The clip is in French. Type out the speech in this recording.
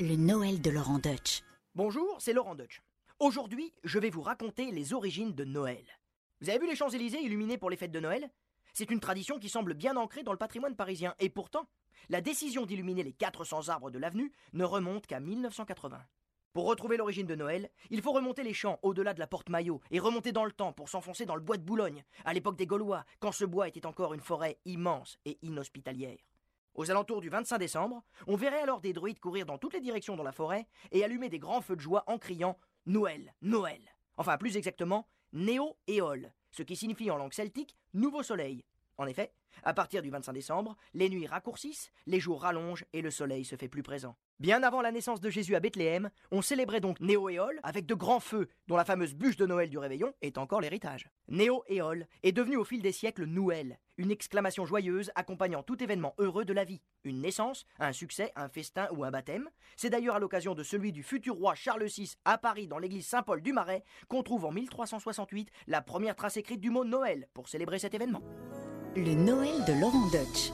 Le Noël de Laurent Deutsch. Bonjour, c'est Laurent Deutsch. Aujourd'hui, je vais vous raconter les origines de Noël. Vous avez vu les Champs-Élysées illuminés pour les fêtes de Noël? C'est une tradition qui semble bien ancrée dans le patrimoine parisien, et pourtant, la décision d'illuminer les 400 arbres de l'avenue ne remonte qu'à 1980. Pour retrouver l'origine de Noël, il faut remonter les champs au-delà de la porte Maillot et remonter dans le temps pour s'enfoncer dans le bois de Boulogne, à l'époque des Gaulois, quand ce bois était encore une forêt immense et inhospitalière. Aux alentours du 25 décembre, on verrait alors des druides courir dans toutes les directions dans la forêt et allumer des grands feux de joie en criant Noël, Noël. Enfin, plus exactement, Néo-Éole, ce qui signifie en langue celtique Nouveau Soleil. En effet, à partir du 25 décembre, les nuits raccourcissent, les jours rallongent et le soleil se fait plus présent. Bien avant la naissance de Jésus à Bethléem, on célébrait donc Néo-Éole avec de grands feux, dont la fameuse bûche de Noël du réveillon est encore l'héritage. Néo-Éole est devenu au fil des siècles Noël, une exclamation joyeuse accompagnant tout événement heureux de la vie. Une naissance, un succès, un festin ou un baptême. C'est d'ailleurs à l'occasion de celui du futur roi Charles VI à Paris dans l'église Saint-Paul du Marais qu'on trouve en 1368 la première trace écrite du mot Noël pour célébrer cet événement. Le Noël de Laurent Deutsch.